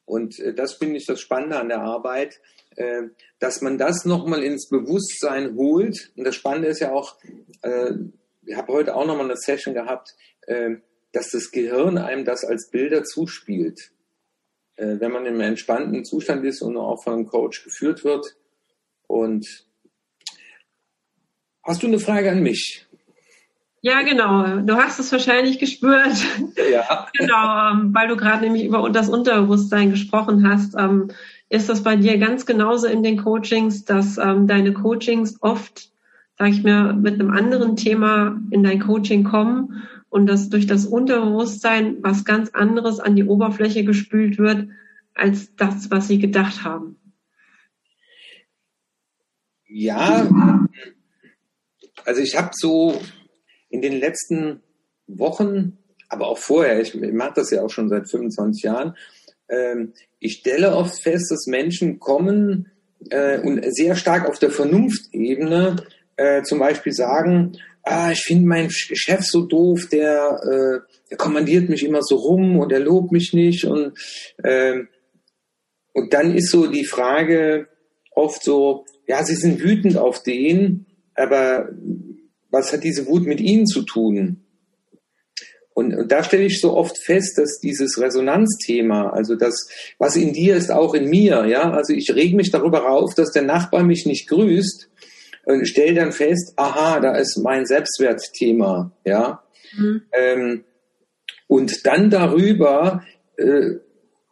Speaker 1: Und äh, das finde ich das Spannende an der Arbeit, äh, dass man das nochmal ins Bewusstsein holt. Und das Spannende ist ja auch, äh, ich habe heute auch nochmal eine Session gehabt, äh, dass das Gehirn einem das als Bilder zuspielt. Äh, wenn man im entspannten Zustand ist und auch von einem Coach geführt wird. Und hast du eine Frage an mich?
Speaker 2: Ja, genau. Du hast es wahrscheinlich gespürt. Ja. <laughs> genau, ähm, weil du gerade nämlich über das Unterbewusstsein gesprochen hast. Ähm, ist das bei dir ganz genauso in den Coachings, dass ähm, deine Coachings oft, sag ich mir, mit einem anderen Thema in dein Coaching kommen und dass durch das Unterbewusstsein was ganz anderes an die Oberfläche gespült wird, als das, was sie gedacht haben.
Speaker 1: Ja, also ich habe so in den letzten Wochen, aber auch vorher, ich, mache das ja auch schon seit 25 Jahren, ähm, ich stelle oft fest, dass Menschen kommen äh, und sehr stark auf der Vernunftebene äh, zum Beispiel sagen, ah, ich finde meinen Chef so doof, der, äh, der kommandiert mich immer so rum und er lobt mich nicht. Und, äh, und dann ist so die Frage oft so, ja, sie sind wütend auf den, aber was hat diese Wut mit ihnen zu tun? Und, und da stelle ich so oft fest, dass dieses Resonanzthema, also das, was in dir ist, auch in mir, ja, also ich reg mich darüber auf, dass der Nachbar mich nicht grüßt, und stelle dann fest, aha, da ist mein Selbstwertthema, ja. Mhm. Ähm, und dann darüber, äh,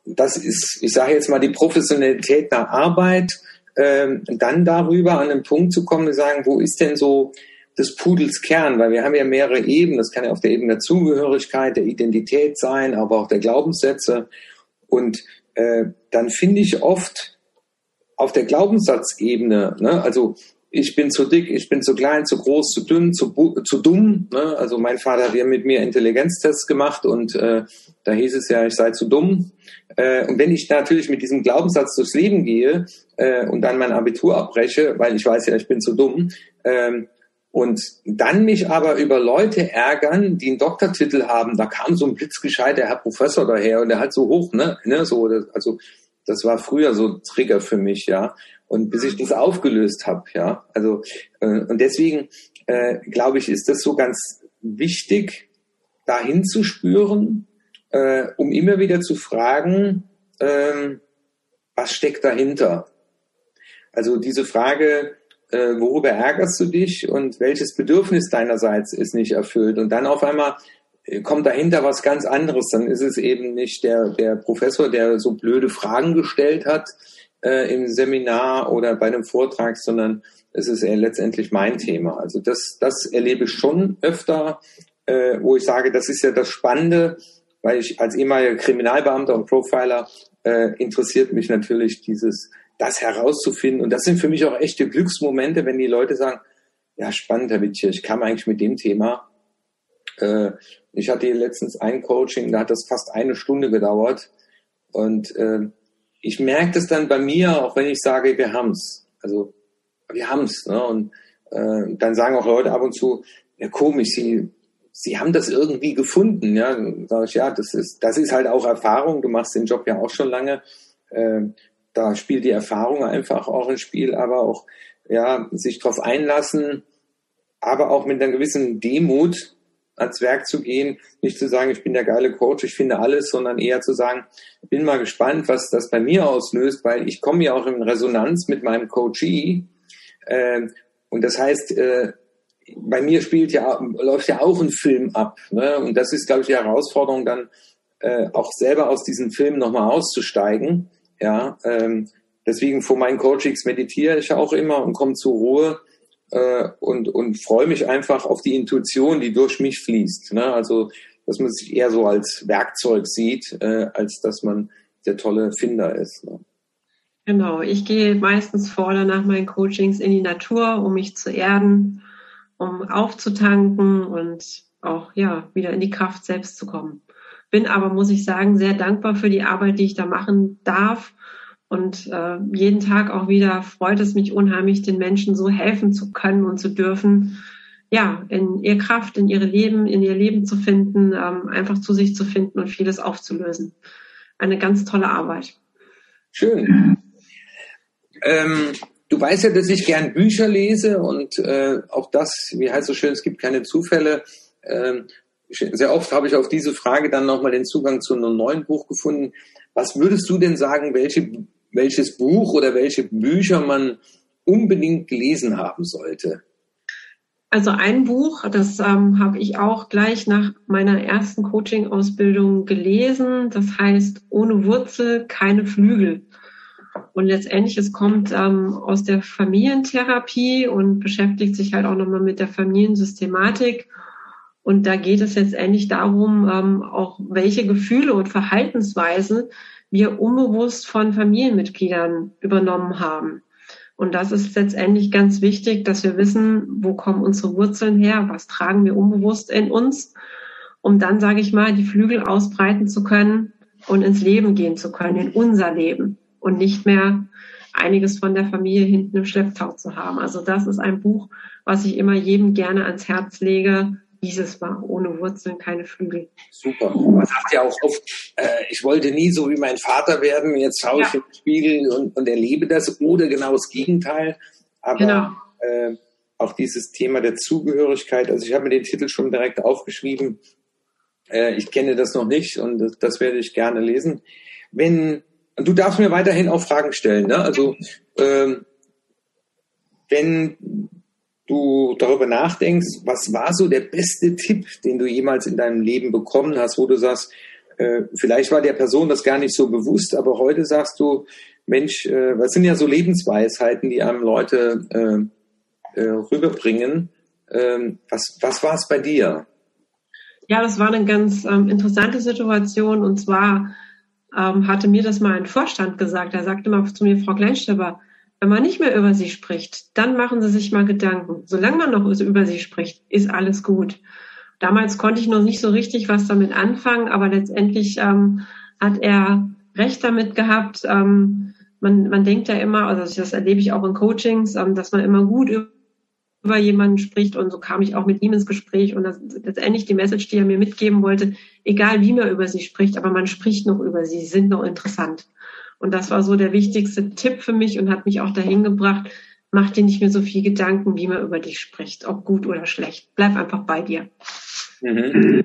Speaker 1: das ist, ich sage jetzt mal, die Professionalität der Arbeit, ähm, dann darüber an den Punkt zu kommen und sagen, wo ist denn so des Pudels Kern, weil wir haben ja mehrere Ebenen. Das kann ja auf der Ebene der Zugehörigkeit, der Identität sein, aber auch der Glaubenssätze. Und äh, dann finde ich oft auf der Glaubenssatzebene, ne, also ich bin zu dick, ich bin zu klein, zu groß, zu dünn, zu, zu dumm. Ne? Also mein Vater hat ja mit mir Intelligenztests gemacht und äh, da hieß es ja, ich sei zu dumm. Äh, und wenn ich natürlich mit diesem Glaubenssatz durchs Leben gehe äh, und dann mein Abitur abbreche, weil ich weiß ja, ich bin zu dumm, äh, und dann mich aber über Leute ärgern, die einen Doktortitel haben, da kam so ein blitzgescheiter Herr Professor daher und der hat so hoch, ne, ne so, also das war früher so Trigger für mich, ja. Und bis ich das aufgelöst habe, ja. Also äh, und deswegen äh, glaube ich, ist das so ganz wichtig, dahin zu spüren, äh, um immer wieder zu fragen, äh, was steckt dahinter? Also diese Frage, äh, worüber ärgerst du dich und welches Bedürfnis deinerseits ist nicht erfüllt? Und dann auf einmal äh, kommt dahinter was ganz anderes. Dann ist es eben nicht der, der Professor, der so blöde Fragen gestellt hat, äh, im Seminar oder bei einem Vortrag, sondern es ist eher letztendlich mein Thema. Also das, das erlebe ich schon öfter, äh, wo ich sage, das ist ja das Spannende, weil ich als ehemaliger Kriminalbeamter und Profiler äh, interessiert mich natürlich dieses, das herauszufinden. Und das sind für mich auch echte Glücksmomente, wenn die Leute sagen, ja, spannend, Herr Wittcher, ich kam eigentlich mit dem Thema. Äh, ich hatte letztens ein Coaching, da hat das fast eine Stunde gedauert. Und äh, ich merke das dann bei mir, auch wenn ich sage, wir haben's. Also wir haben's. Ne? Und äh, dann sagen auch Leute ab und zu, ja komisch, sie, sie haben das irgendwie gefunden. Ja, sage ich, ja, das ist, das ist halt auch Erfahrung. Du machst den Job ja auch schon lange. Äh, da spielt die Erfahrung einfach auch ein Spiel, aber auch ja sich darauf einlassen, aber auch mit einer gewissen Demut ans Werk zu gehen, nicht zu sagen, ich bin der geile Coach, ich finde alles, sondern eher zu sagen, bin mal gespannt, was das bei mir auslöst, weil ich komme ja auch in Resonanz mit meinem Coachee. Äh, und das heißt, äh, bei mir spielt ja, läuft ja auch ein Film ab. Ne? Und das ist, glaube ich, die Herausforderung, dann äh, auch selber aus diesem Film nochmal auszusteigen. Ja, ähm, deswegen vor meinen Coachings meditiere ich auch immer und komme zur Ruhe äh, und, und freue mich einfach auf die Intuition, die durch mich fließt. Ne? Also, dass man sich eher so als Werkzeug sieht, äh, als dass man der tolle Finder ist. Ne?
Speaker 2: Genau, ich gehe meistens vor oder nach meinen Coachings in die Natur, um mich zu erden, um aufzutanken und auch ja wieder in die Kraft selbst zu kommen. Bin aber, muss ich sagen, sehr dankbar für die Arbeit, die ich da machen darf. Und äh, jeden Tag auch wieder freut es mich unheimlich, den Menschen so helfen zu können und zu dürfen, ja, in ihr Kraft, in ihre Leben, in ihr Leben zu finden, ähm, einfach zu sich zu finden und vieles aufzulösen. Eine ganz tolle Arbeit.
Speaker 1: Schön. Ähm, du weißt ja, dass ich gern Bücher lese und äh, auch das, wie heißt so schön, es gibt keine Zufälle. Ähm, sehr oft habe ich auf diese Frage dann nochmal den Zugang zu einem neuen Buch gefunden. Was würdest du denn sagen, welche, welches Buch oder welche Bücher man unbedingt gelesen haben sollte?
Speaker 2: Also ein Buch, das ähm, habe ich auch gleich nach meiner ersten Coaching-Ausbildung gelesen. Das heißt Ohne Wurzel keine Flügel. Und letztendlich, es kommt ähm, aus der Familientherapie und beschäftigt sich halt auch nochmal mit der Familiensystematik und da geht es letztendlich darum, ähm, auch welche Gefühle und Verhaltensweisen wir unbewusst von Familienmitgliedern übernommen haben. Und das ist letztendlich ganz wichtig, dass wir wissen, wo kommen unsere Wurzeln her, was tragen wir unbewusst in uns, um dann, sage ich mal, die Flügel ausbreiten zu können und ins Leben gehen zu können, in unser Leben und nicht mehr einiges von der Familie hinten im Schlepptau zu haben. Also das ist ein Buch, was ich immer jedem gerne ans Herz lege, dieses war ohne Wurzeln keine Flügel.
Speaker 1: Super. Man sagt ja auch oft, äh, ich wollte nie so wie mein Vater werden, jetzt schaue ja. ich in den Spiegel und, und erlebe das oder genau das Gegenteil. Aber genau. äh, auch dieses Thema der Zugehörigkeit, also ich habe mir den Titel schon direkt aufgeschrieben. Äh, ich kenne das noch nicht und das, das werde ich gerne lesen. Wenn du darfst mir weiterhin auch Fragen stellen, ne? Also ähm, wenn du darüber nachdenkst, was war so der beste Tipp, den du jemals in deinem Leben bekommen hast, wo du sagst, äh, vielleicht war der Person das gar nicht so bewusst, aber heute sagst du, Mensch, äh, was sind ja so Lebensweisheiten, die einem Leute äh, äh rüberbringen. Ähm, was was war es bei dir?
Speaker 2: Ja, das war eine ganz ähm, interessante Situation und zwar ähm, hatte mir das mal ein Vorstand gesagt. Er sagte mal zu mir, Frau Kleinstepper, wenn man nicht mehr über sie spricht, dann machen sie sich mal Gedanken. Solange man noch über sie spricht, ist alles gut. Damals konnte ich noch nicht so richtig was damit anfangen, aber letztendlich ähm, hat er recht damit gehabt. Ähm, man, man denkt ja immer, also das erlebe ich auch in Coachings, ähm, dass man immer gut über jemanden spricht und so kam ich auch mit ihm ins Gespräch und das, letztendlich die Message, die er mir mitgeben wollte, egal wie man über sie spricht, aber man spricht noch über sie, sie sind noch interessant. Und das war so der wichtigste Tipp für mich und hat mich auch dahin gebracht, mach dir nicht mehr so viel Gedanken, wie man über dich spricht, ob gut oder schlecht. Bleib einfach bei dir.
Speaker 1: Mhm.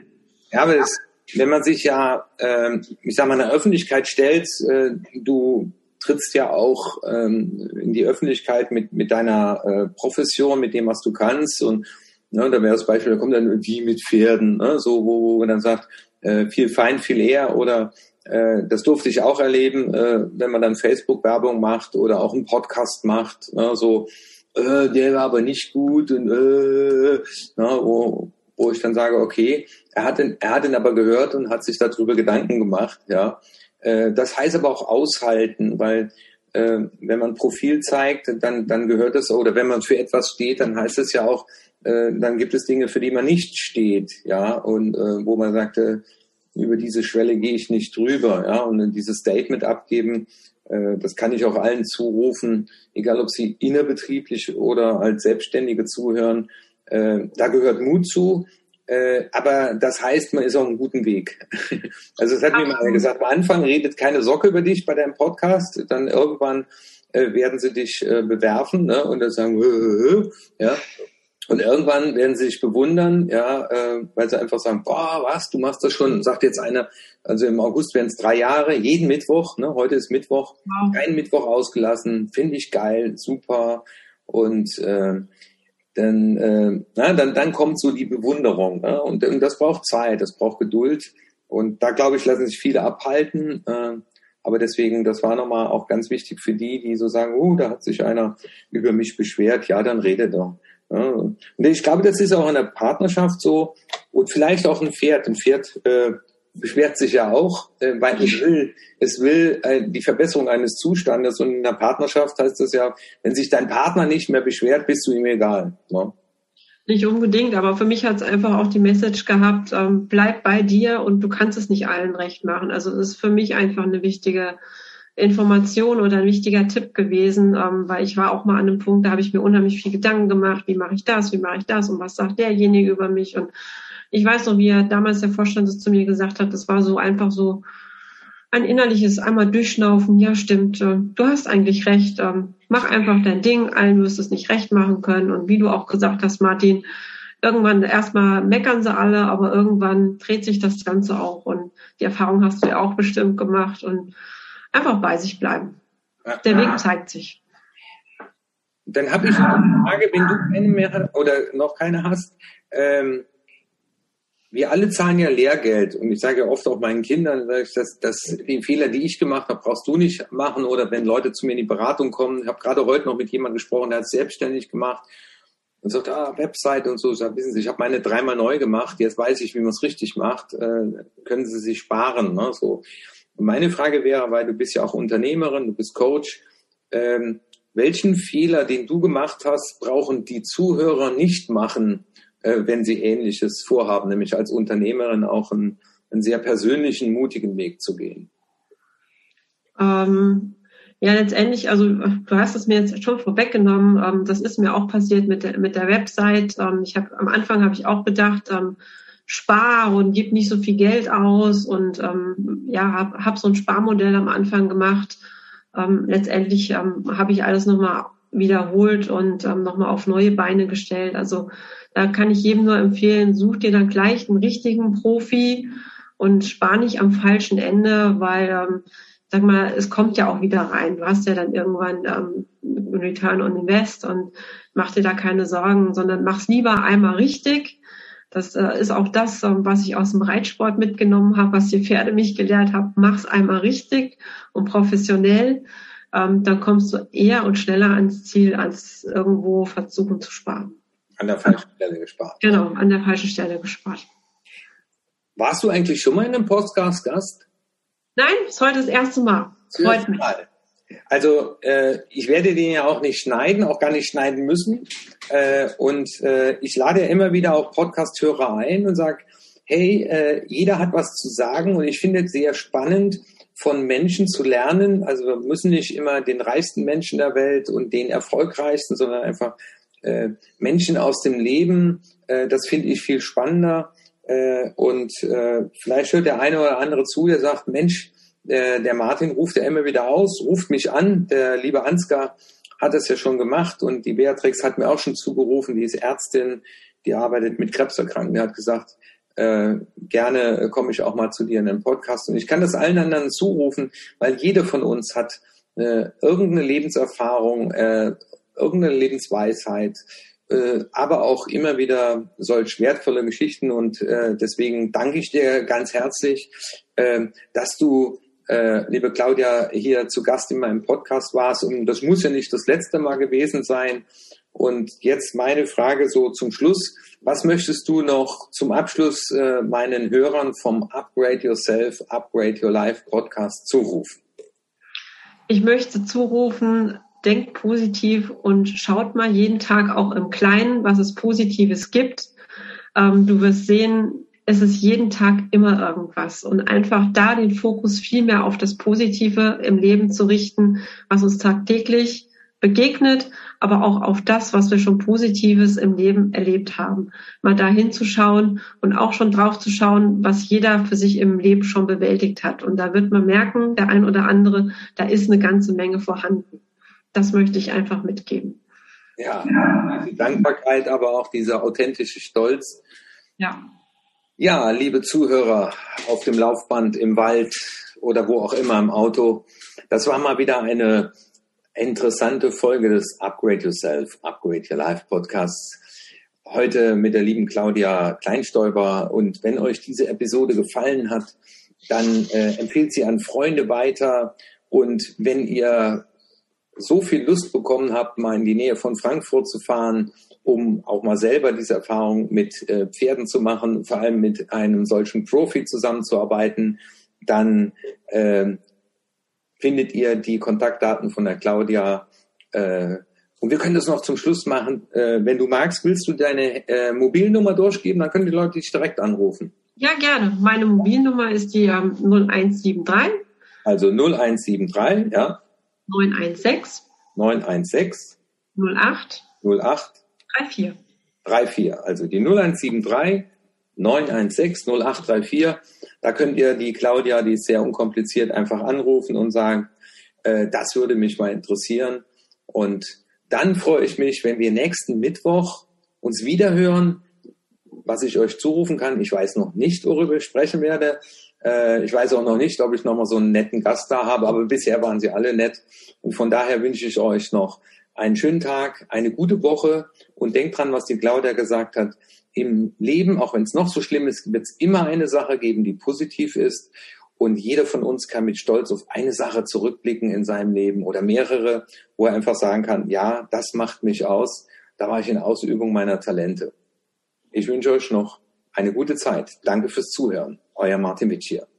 Speaker 1: Ja, aber das, wenn man sich ja, äh, ich sag mal, in der Öffentlichkeit stellt, äh, du trittst ja auch ähm, in die Öffentlichkeit mit, mit deiner äh, Profession, mit dem, was du kannst. Und ne, da wäre das Beispiel, da kommt dann wie mit Pferden, ne, so wo, wo man dann sagt, äh, viel fein, viel eher oder äh, das durfte ich auch erleben, äh, wenn man dann Facebook-Werbung macht oder auch einen Podcast macht, ne, so, äh, der war aber nicht gut und äh, ne, wo, wo ich dann sage, okay, er hat den, er hat den aber gehört und hat sich darüber Gedanken gemacht, ja. Äh, das heißt aber auch aushalten, weil äh, wenn man Profil zeigt, dann, dann gehört es, oder wenn man für etwas steht, dann heißt es ja auch, äh, dann gibt es Dinge, für die man nicht steht, ja, und äh, wo man sagte, über diese Schwelle gehe ich nicht drüber. Ja? Und dieses Statement abgeben, äh, das kann ich auch allen zurufen, egal ob sie innerbetrieblich oder als Selbstständige zuhören. Äh, da gehört Mut zu. Äh, aber das heißt, man ist auf einem guten Weg. <laughs> also es hat mir mal gesagt, am Anfang redet keine Socke über dich bei deinem Podcast, dann irgendwann äh, werden sie dich äh, bewerfen ne? und dann sagen, <laughs> ja, und irgendwann werden sie sich bewundern, ja, äh, weil sie einfach sagen, boah, was, du machst das schon, sagt jetzt einer, also im August werden es drei Jahre, jeden Mittwoch, ne, heute ist Mittwoch, wow. keinen Mittwoch ausgelassen, finde ich geil, super. Und äh, dann, äh, na, dann, dann kommt so die Bewunderung. Ne? Und, und das braucht Zeit, das braucht Geduld. Und da, glaube ich, lassen sich viele abhalten. Äh, aber deswegen, das war nochmal auch ganz wichtig für die, die so sagen, oh, da hat sich einer über mich beschwert. Ja, dann rede doch. Und ich glaube, das ist auch in der Partnerschaft so und vielleicht auch ein Pferd. Ein Pferd äh, beschwert sich ja auch, äh, weil es will, es will äh, die Verbesserung eines Zustandes und in der Partnerschaft heißt das ja, wenn sich dein Partner nicht mehr beschwert, bist du ihm egal. Ne?
Speaker 2: Nicht unbedingt, aber für mich hat es einfach auch die Message gehabt, ähm, bleib bei dir und du kannst es nicht allen recht machen. Also es ist für mich einfach eine wichtige Information oder ein wichtiger Tipp gewesen, ähm, weil ich war auch mal an einem Punkt, da habe ich mir unheimlich viel Gedanken gemacht, wie mache ich das, wie mache ich das und was sagt derjenige über mich und ich weiß noch, wie er damals der Vorstand es zu mir gesagt hat, das war so einfach so ein innerliches einmal durchschnaufen, ja stimmt, äh, du hast eigentlich recht, ähm, mach einfach dein Ding, allen wirst es nicht recht machen können und wie du auch gesagt hast, Martin, irgendwann erstmal meckern sie alle, aber irgendwann dreht sich das Ganze auch und die Erfahrung hast du ja auch bestimmt gemacht und einfach bei sich bleiben. Der Weg zeigt sich.
Speaker 1: Dann habe ich eine Frage, wenn du keine mehr oder noch keine hast, ähm, wir alle zahlen ja Lehrgeld und ich sage ja oft auch meinen Kindern, dass, dass die Fehler, die ich gemacht habe, brauchst du nicht machen oder wenn Leute zu mir in die Beratung kommen. Ich habe gerade heute noch mit jemandem gesprochen, der hat es selbstständig gemacht und sagt, ah, Website und so. Ich sag, wissen Sie, ich habe meine dreimal neu gemacht, jetzt weiß ich, wie man es richtig macht, äh, können Sie sich sparen. Ne? So. Meine Frage wäre, weil du bist ja auch Unternehmerin, du bist Coach, ähm, welchen Fehler, den du gemacht hast, brauchen die Zuhörer nicht machen, äh, wenn sie Ähnliches vorhaben, nämlich als Unternehmerin auch einen, einen sehr persönlichen, mutigen Weg zu gehen?
Speaker 2: Ähm, ja, letztendlich, also du hast es mir jetzt schon vorweggenommen. Ähm, das ist mir auch passiert mit der, mit der Website. Ähm, ich habe am Anfang habe ich auch gedacht, ähm, spar und gib nicht so viel Geld aus und ähm, ja, habe hab so ein Sparmodell am Anfang gemacht. Ähm, letztendlich ähm, habe ich alles nochmal wiederholt und ähm, nochmal auf neue Beine gestellt. Also da kann ich jedem nur empfehlen, such dir dann gleich einen richtigen Profi und spar nicht am falschen Ende, weil, ähm, sag mal, es kommt ja auch wieder rein. Du hast ja dann irgendwann ähm, Return on Invest und mach dir da keine Sorgen, sondern mach's lieber einmal richtig. Das äh, ist auch das, ähm, was ich aus dem Reitsport mitgenommen habe, was die Pferde mich gelehrt haben. Mach's einmal richtig und professionell. Ähm, dann kommst du eher und schneller ans Ziel, als irgendwo versuchen zu sparen.
Speaker 1: An der falschen Stelle gespart.
Speaker 2: Genau, an der falschen Stelle gespart.
Speaker 1: Warst du eigentlich schon mal in einem Podcast-Gast?
Speaker 2: Nein, ist heute das erste Mal. Freut mich.
Speaker 1: Mal. Also äh, ich werde den ja auch nicht schneiden, auch gar nicht schneiden müssen. Äh, und äh, ich lade ja immer wieder auch Podcast-Hörer ein und sage, hey, äh, jeder hat was zu sagen und ich finde es sehr spannend, von Menschen zu lernen. Also wir müssen nicht immer den reichsten Menschen der Welt und den erfolgreichsten, sondern einfach äh, Menschen aus dem Leben. Äh, das finde ich viel spannender. Äh, und äh, vielleicht hört der eine oder andere zu, der sagt, Mensch, äh, der Martin ruft ja immer wieder aus, ruft mich an. Der liebe Ansgar hat es ja schon gemacht und die Beatrix hat mir auch schon zugerufen, die ist Ärztin, die arbeitet mit Krebserkrankten. Die hat gesagt, äh, gerne komme ich auch mal zu dir in den Podcast. Und ich kann das allen anderen zurufen, weil jeder von uns hat äh, irgendeine Lebenserfahrung, äh, irgendeine Lebensweisheit, äh, aber auch immer wieder solch wertvolle Geschichten. Und äh, deswegen danke ich dir ganz herzlich, dass du, äh, liebe Claudia, hier zu Gast in meinem Podcast warst. Und das muss ja nicht das letzte Mal gewesen sein. Und jetzt meine Frage so zum Schluss. Was möchtest du noch zum Abschluss äh, meinen Hörern vom Upgrade Yourself, Upgrade Your Life Podcast zurufen?
Speaker 2: Ich möchte zurufen, denkt positiv und schaut mal jeden Tag auch im Kleinen, was es Positives gibt. Ähm, du wirst sehen, es ist jeden Tag immer irgendwas und einfach da den Fokus viel mehr auf das Positive im Leben zu richten, was uns tagtäglich begegnet, aber auch auf das, was wir schon Positives im Leben erlebt haben. Mal da hinzuschauen und auch schon drauf zu schauen, was jeder für sich im Leben schon bewältigt hat. Und da wird man merken, der ein oder andere, da ist eine ganze Menge vorhanden das möchte ich einfach mitgeben.
Speaker 1: Ja, die Dankbarkeit, aber auch dieser authentische Stolz.
Speaker 2: Ja.
Speaker 1: Ja, liebe Zuhörer auf dem Laufband, im Wald oder wo auch immer im Auto, das war mal wieder eine interessante Folge des Upgrade Yourself, Upgrade Your Life Podcasts. Heute mit der lieben Claudia Kleinstäuber. Und wenn euch diese Episode gefallen hat, dann äh, empfehlt sie an Freunde weiter. Und wenn ihr so viel Lust bekommen habe, mal in die Nähe von Frankfurt zu fahren, um auch mal selber diese Erfahrung mit äh, Pferden zu machen, vor allem mit einem solchen Profi zusammenzuarbeiten, dann äh, findet ihr die Kontaktdaten von der Claudia. Äh, und wir können das noch zum Schluss machen. Äh, wenn du magst, willst du deine äh, Mobilnummer durchgeben, dann können die Leute dich direkt anrufen.
Speaker 2: Ja, gerne. Meine Mobilnummer ist die ähm, 0173.
Speaker 1: Also 0173, ja.
Speaker 2: 916.
Speaker 1: 916.
Speaker 2: 08.
Speaker 1: 08.
Speaker 2: 34.
Speaker 1: 34. Also die 0173 916 0834. Da könnt ihr die Claudia, die ist sehr unkompliziert, einfach anrufen und sagen, äh, das würde mich mal interessieren. Und dann freue ich mich, wenn wir nächsten Mittwoch uns wiederhören. Was ich euch zurufen kann, ich weiß noch nicht, worüber ich sprechen werde. Äh, ich weiß auch noch nicht, ob ich nochmal so einen netten Gast da habe, aber bisher waren sie alle nett. Und von daher wünsche ich euch noch einen schönen Tag, eine gute Woche und denkt dran, was die Claudia gesagt hat. Im Leben, auch wenn es noch so schlimm ist, wird es immer eine Sache geben, die positiv ist. Und jeder von uns kann mit Stolz auf eine Sache zurückblicken in seinem Leben oder mehrere, wo er einfach sagen kann, ja, das macht mich aus. Da war ich in Ausübung meiner Talente. Ich wünsche euch noch eine gute Zeit. Danke fürs Zuhören. Euer Martin Witsch hier.